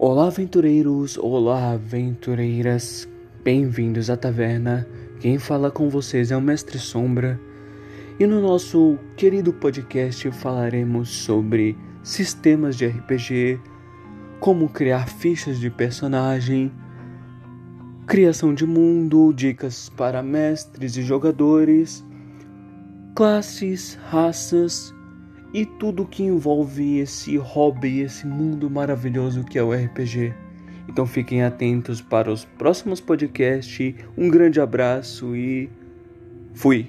Olá, aventureiros! Olá, aventureiras! Bem-vindos à taverna. Quem fala com vocês é o Mestre Sombra. E no nosso querido podcast falaremos sobre sistemas de RPG, como criar fichas de personagem, criação de mundo, dicas para mestres e jogadores, classes, raças e tudo que envolve esse hobby, esse mundo maravilhoso que é o RPG. Então fiquem atentos para os próximos podcasts. Um grande abraço e fui!